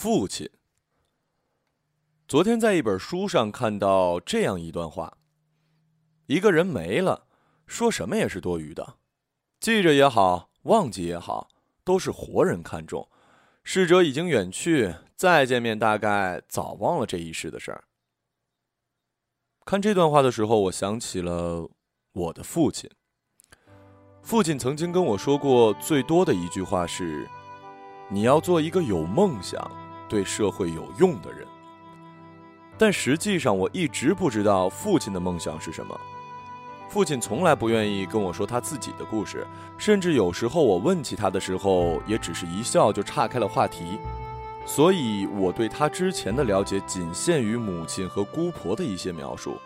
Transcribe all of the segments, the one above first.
父亲。昨天在一本书上看到这样一段话：一个人没了，说什么也是多余的，记着也好，忘记也好，都是活人看重。逝者已经远去，再见面大概早忘了这一世的事儿。看这段话的时候，我想起了我的父亲。父亲曾经跟我说过最多的一句话是：“你要做一个有梦想、对社会有用的人。”但实际上，我一直不知道父亲的梦想是什么。父亲从来不愿意跟我说他自己的故事，甚至有时候我问起他的时候，也只是一笑就岔开了话题。所以，我对他之前的了解仅限于母亲和姑婆的一些描述，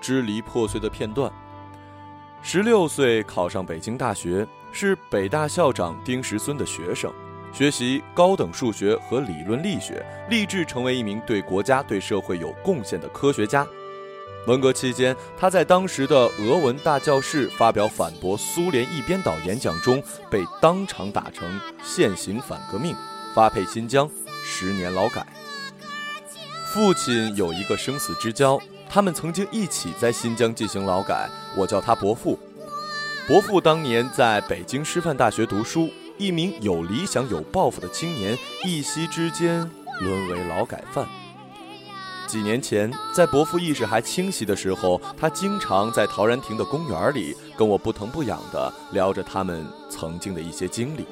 支离破碎的片段。十六岁考上北京大学，是北大校长丁石孙的学生。学习高等数学和理论力学，立志成为一名对国家、对社会有贡献的科学家。文革期间，他在当时的俄文大教室发表反驳苏联一边倒演讲中，被当场打成现行反革命，发配新疆，十年劳改。父亲有一个生死之交，他们曾经一起在新疆进行劳改，我叫他伯父。伯父当年在北京师范大学读书。一名有理想、有抱负的青年，一夕之间沦为劳改犯。几年前，在伯父意识还清晰的时候，他经常在陶然亭的公园里跟我不疼不痒地聊着他们曾经的一些经历：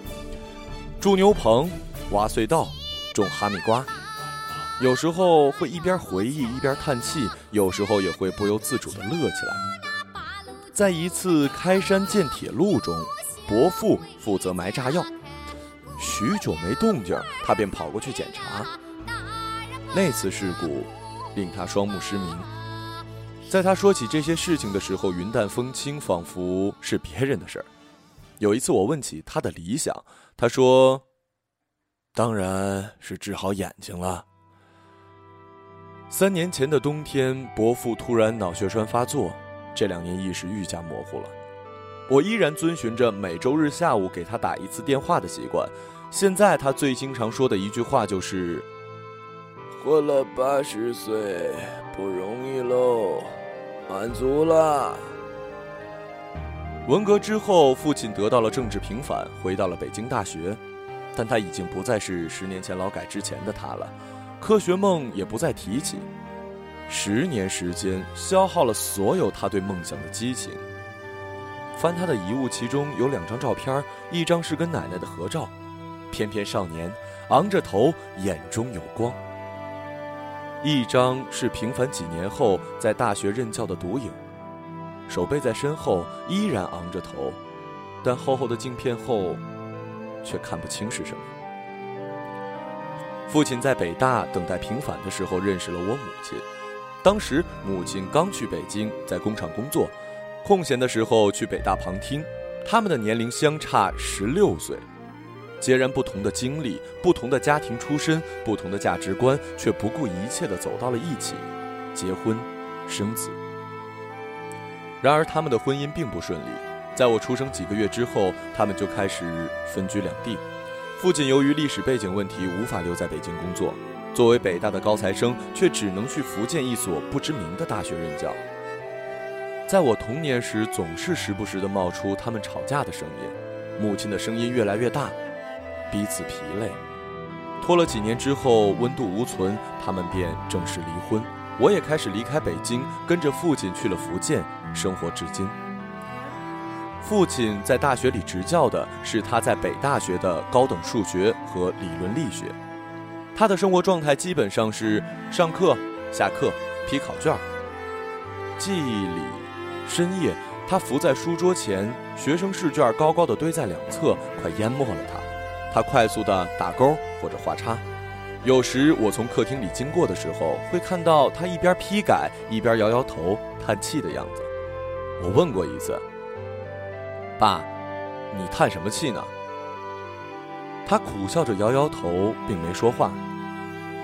住牛棚、挖隧道、种哈密瓜。有时候会一边回忆一边叹气，有时候也会不由自主地乐起来。在一次开山建铁路中。伯父负责埋炸药，许久没动静，他便跑过去检查。那次事故令他双目失明。在他说起这些事情的时候，云淡风轻，仿佛是别人的事儿。有一次我问起他的理想，他说：“当然是治好眼睛了。”三年前的冬天，伯父突然脑血栓发作，这两年意识愈加模糊了。我依然遵循着每周日下午给他打一次电话的习惯。现在他最经常说的一句话就是：“活了八十岁不容易喽，满足了。”文革之后，父亲得到了政治平反，回到了北京大学，但他已经不再是十年前劳改之前的他了，科学梦也不再提起。十年时间消耗了所有他对梦想的激情。翻他的遗物，其中有两张照片，一张是跟奶奶的合照，翩翩少年，昂着头，眼中有光；一张是平凡几年后在大学任教的独影，手背在身后，依然昂着头，但厚厚的镜片后，却看不清是什么。父亲在北大等待平反的时候认识了我母亲，当时母亲刚去北京，在工厂工作。空闲的时候去北大旁听，他们的年龄相差十六岁，截然不同的经历，不同的家庭出身，不同的价值观，却不顾一切的走到了一起，结婚，生子。然而他们的婚姻并不顺利，在我出生几个月之后，他们就开始分居两地。父亲由于历史背景问题无法留在北京工作，作为北大的高材生，却只能去福建一所不知名的大学任教。在我童年时，总是时不时地冒出他们吵架的声音，母亲的声音越来越大，彼此疲累。拖了几年之后，温度无存，他们便正式离婚。我也开始离开北京，跟着父亲去了福建，生活至今。父亲在大学里执教的是他在北大学的高等数学和理论力学，他的生活状态基本上是上课、下课、批考卷，记忆里。深夜，他伏在书桌前，学生试卷高高的堆在两侧，快淹没了他。他快速的打勾或者画叉。有时我从客厅里经过的时候，会看到他一边批改，一边摇摇头、叹气的样子。我问过一次：“爸，你叹什么气呢？”他苦笑着摇摇头，并没说话。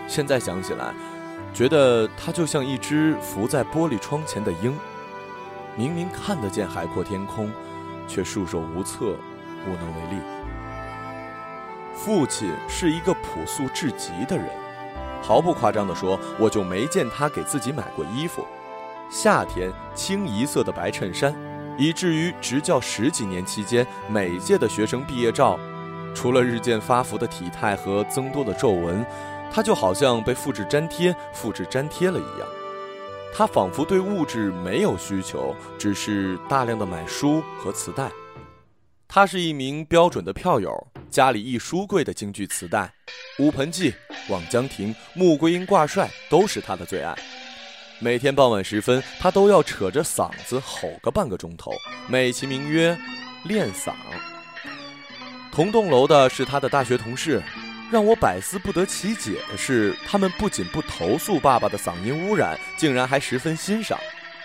现在想起来，觉得他就像一只伏在玻璃窗前的鹰。明明看得见海阔天空，却束手无策，无能为力。父亲是一个朴素至极的人，毫不夸张地说，我就没见他给自己买过衣服。夏天清一色的白衬衫，以至于执教十几年期间，每届的学生毕业照，除了日渐发福的体态和增多的皱纹，他就好像被复制粘贴、复制粘贴了一样。他仿佛对物质没有需求，只是大量的买书和磁带。他是一名标准的票友，家里一书柜的京剧磁带，《乌盆记》《望江亭》《穆桂英挂帅》都是他的最爱。每天傍晚时分，他都要扯着嗓子吼个半个钟头，美其名曰“练嗓”。同栋楼的是他的大学同事，让我百思不得其解的是，他们不仅不投诉爸爸的嗓音污染，竟然还十分欣赏。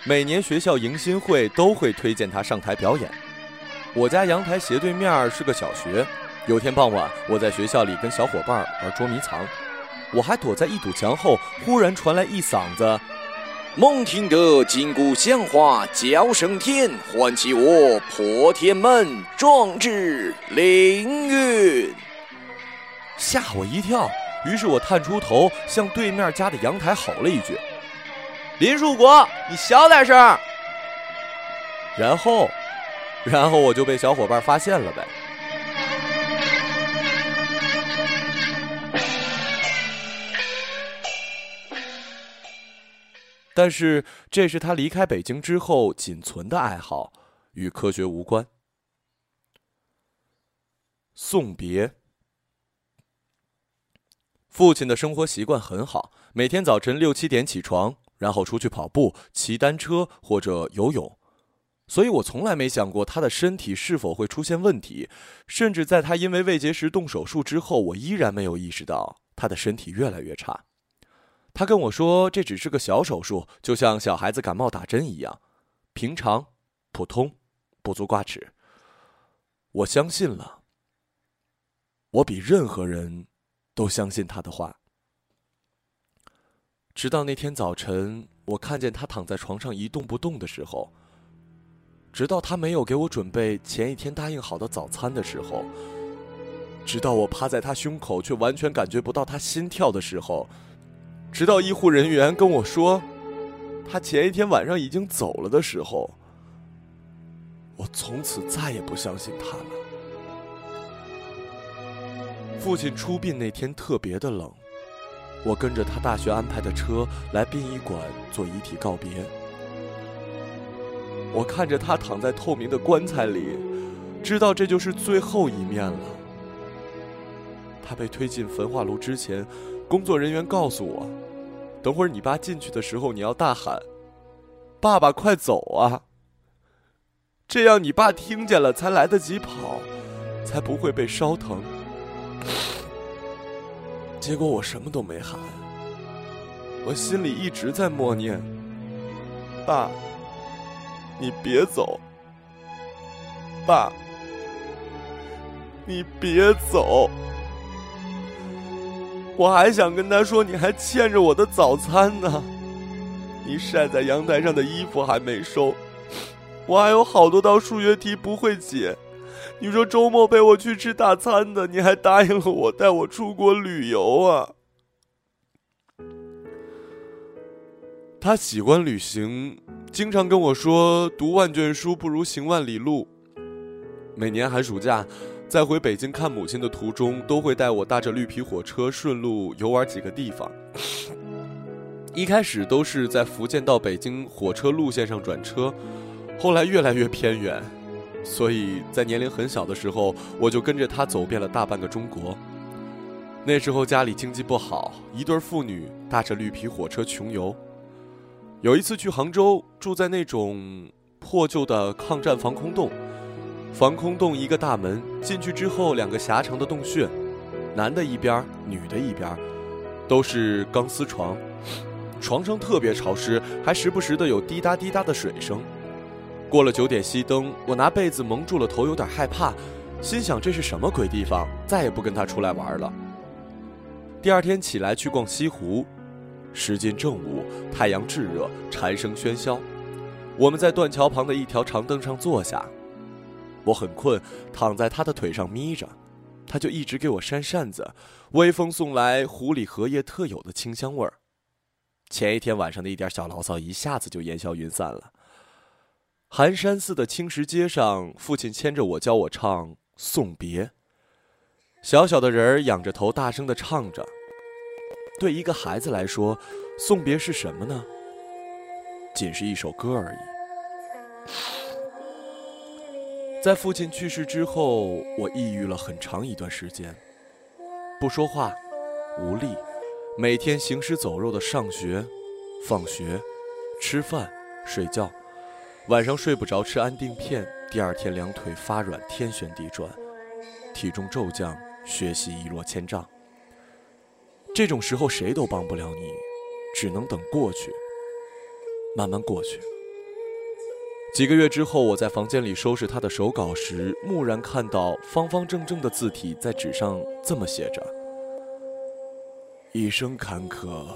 每年学校迎新会都会推荐他上台表演。我家阳台斜对面是个小学。有天傍晚，我在学校里跟小伙伴玩捉迷藏，我还躲在一堵墙后，忽然传来一嗓子：“孟听得金鼓响哗叫声天，唤起我破天门壮志凌云。”吓我一跳。于是我探出头，向对面家的阳台吼了一句：“林树国，你小点声。”然后。然后我就被小伙伴发现了呗。但是这是他离开北京之后仅存的爱好，与科学无关。送别。父亲的生活习惯很好，每天早晨六七点起床，然后出去跑步、骑单车或者游泳。所以我从来没想过他的身体是否会出现问题，甚至在他因为胃结石动手术之后，我依然没有意识到他的身体越来越差。他跟我说这只是个小手术，就像小孩子感冒打针一样，平常、普通，不足挂齿。我相信了。我比任何人都相信他的话。直到那天早晨，我看见他躺在床上一动不动的时候。直到他没有给我准备前一天答应好的早餐的时候，直到我趴在他胸口却完全感觉不到他心跳的时候，直到医护人员跟我说他前一天晚上已经走了的时候，我从此再也不相信他了。父亲出殡那天特别的冷，我跟着他大学安排的车来殡仪馆做遗体告别。我看着他躺在透明的棺材里，知道这就是最后一面了。他被推进焚化炉之前，工作人员告诉我：“等会儿你爸进去的时候，你要大喊‘爸爸，快走啊！’这样你爸听见了才来得及跑，才不会被烧疼。”结果我什么都没喊，我心里一直在默念：“爸。”你别走，爸，你别走。我还想跟他说，你还欠着我的早餐呢。你晒在阳台上的衣服还没收，我还有好多道数学题不会解。你说周末陪我去吃大餐的，你还答应了我带我出国旅游啊。他喜欢旅行。经常跟我说：“读万卷书不如行万里路。”每年寒暑假，在回北京看母亲的途中，都会带我搭着绿皮火车顺路游玩几个地方。一开始都是在福建到北京火车路线上转车，后来越来越偏远，所以在年龄很小的时候，我就跟着他走遍了大半个中国。那时候家里经济不好，一对父女搭着绿皮火车穷游。有一次去杭州，住在那种破旧的抗战防空洞。防空洞一个大门，进去之后两个狭长的洞穴，男的一边，女的一边，都是钢丝床，床上特别潮湿，还时不时的有滴答滴答的水声。过了九点熄灯，我拿被子蒙住了头，有点害怕，心想这是什么鬼地方，再也不跟他出来玩了。第二天起来去逛西湖。时间正午，太阳炙热，蝉声喧嚣。我们在断桥旁的一条长凳上坐下。我很困，躺在他的腿上眯着。他就一直给我扇扇子，微风送来湖里荷叶特有的清香味儿。前一天晚上的一点小牢骚，一下子就烟消云散了。寒山寺的青石街上，父亲牵着我教我唱《送别》。小小的人儿仰着头，大声的唱着。对一个孩子来说，送别是什么呢？仅是一首歌而已。在父亲去世之后，我抑郁了很长一段时间，不说话，无力，每天行尸走肉的上学、放学、吃饭、睡觉。晚上睡不着，吃安定片，第二天两腿发软，天旋地转，体重骤降，学习一落千丈。这种时候谁都帮不了你，只能等过去，慢慢过去。几个月之后，我在房间里收拾他的手稿时，蓦然看到方方正正的字体在纸上这么写着：“一生坎坷，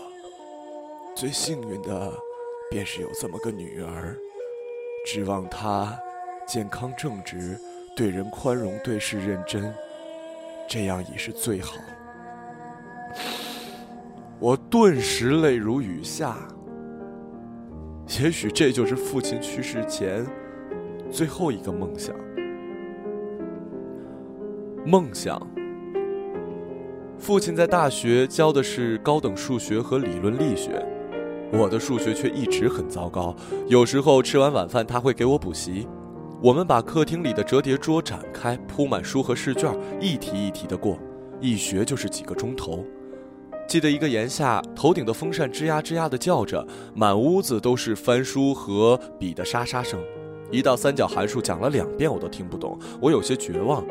最幸运的便是有这么个女儿。”指望他健康正直，对人宽容，对事认真，这样已是最好。我顿时泪如雨下。也许这就是父亲去世前最后一个梦想。梦想。父亲在大学教的是高等数学和理论力学。我的数学却一直很糟糕，有时候吃完晚饭他会给我补习。我们把客厅里的折叠桌展开，铺满书和试卷，一题一题的过，一学就是几个钟头。记得一个炎夏，头顶的风扇吱呀吱呀的叫着，满屋子都是翻书和笔的沙沙声。一道三角函数讲了两遍我都听不懂，我有些绝望。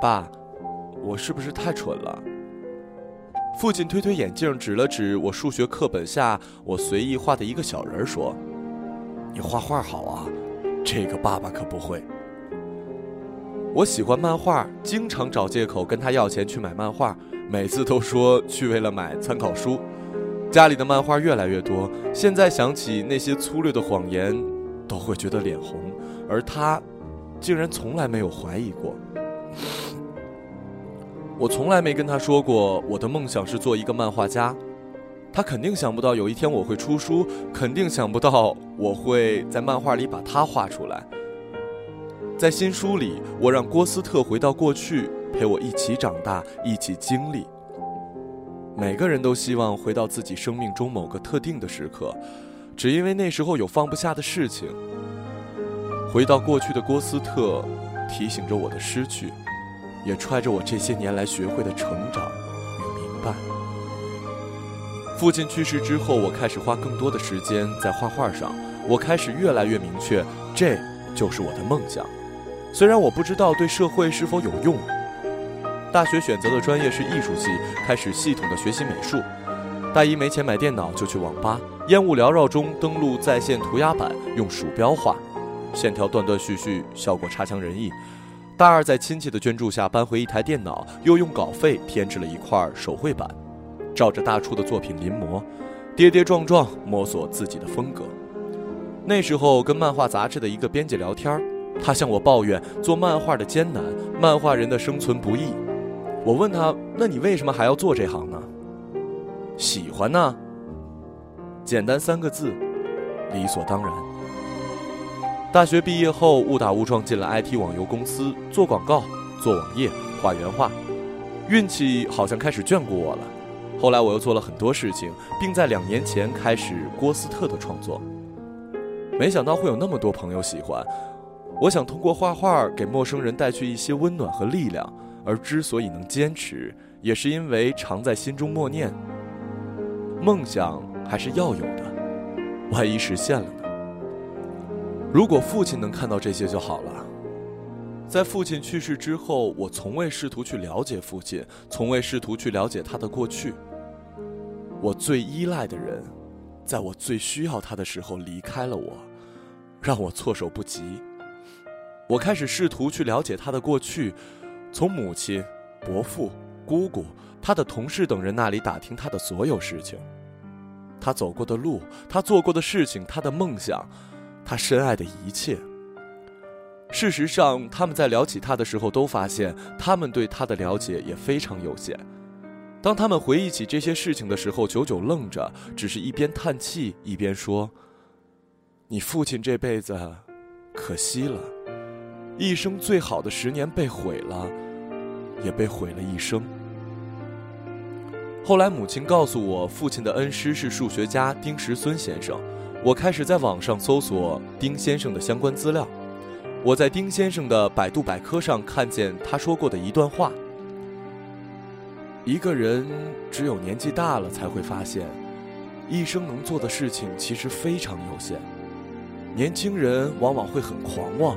爸，我是不是太蠢了？父亲推推眼镜，指了指我数学课本下我随意画的一个小人，说：“你画画好啊，这个爸爸可不会。”我喜欢漫画，经常找借口跟他要钱去买漫画，每次都说去为了买参考书。家里的漫画越来越多，现在想起那些粗略的谎言，都会觉得脸红，而他，竟然从来没有怀疑过。我从来没跟他说过我的梦想是做一个漫画家，他肯定想不到有一天我会出书，肯定想不到我会在漫画里把他画出来。在新书里，我让郭斯特回到过去，陪我一起长大，一起经历。每个人都希望回到自己生命中某个特定的时刻，只因为那时候有放不下的事情。回到过去的郭斯特，提醒着我的失去。也揣着我这些年来学会的成长与明白。父亲去世之后，我开始花更多的时间在画画上。我开始越来越明确，这就是我的梦想。虽然我不知道对社会是否有用。大学选择的专业是艺术系，开始系统的学习美术。大一没钱买电脑，就去网吧，烟雾缭绕中登录在线涂鸦板，用鼠标画，线条断断续续，效果差强人意。大二在亲戚的捐助下搬回一台电脑，又用稿费添置了一块手绘板，照着大初的作品临摹，跌跌撞撞摸索自己的风格。那时候跟漫画杂志的一个编辑聊天，他向我抱怨做漫画的艰难，漫画人的生存不易。我问他：“那你为什么还要做这行呢？”喜欢呢。简单三个字，理所当然。大学毕业后，误打误撞进了 IT 网游公司做广告、做网页、画原画，运气好像开始眷顾我了。后来我又做了很多事情，并在两年前开始郭斯特的创作。没想到会有那么多朋友喜欢。我想通过画画给陌生人带去一些温暖和力量，而之所以能坚持，也是因为常在心中默念：梦想还是要有的，万一实现了呢？如果父亲能看到这些就好了。在父亲去世之后，我从未试图去了解父亲，从未试图去了解他的过去。我最依赖的人，在我最需要他的时候离开了我，让我措手不及。我开始试图去了解他的过去，从母亲、伯父、姑姑、他的同事等人那里打听他的所有事情，他走过的路，他做过的事情，他的梦想。他深爱的一切，事实上，他们在聊起他的时候，都发现他们对他的了解也非常有限。当他们回忆起这些事情的时候，久久愣着，只是一边叹气一边说：“你父亲这辈子，可惜了，一生最好的十年被毁了，也被毁了一生。”后来，母亲告诉我，父亲的恩师是数学家丁石孙先生。我开始在网上搜索丁先生的相关资料。我在丁先生的百度百科上看见他说过的一段话：一个人只有年纪大了，才会发现，一生能做的事情其实非常有限。年轻人往往会很狂妄，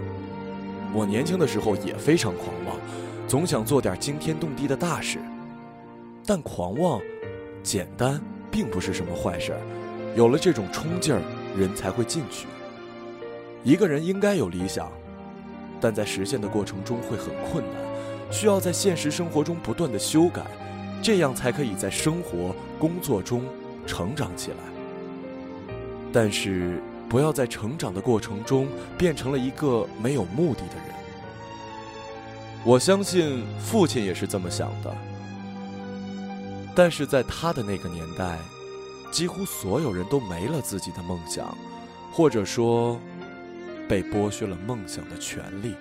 我年轻的时候也非常狂妄，总想做点惊天动地的大事。但狂妄、简单并不是什么坏事儿，有了这种冲劲儿，人才会进取。一个人应该有理想。但在实现的过程中会很困难，需要在现实生活中不断的修改，这样才可以在生活、工作中成长起来。但是不要在成长的过程中变成了一个没有目的的人。我相信父亲也是这么想的，但是在他的那个年代，几乎所有人都没了自己的梦想，或者说。被剥削了梦想的权利。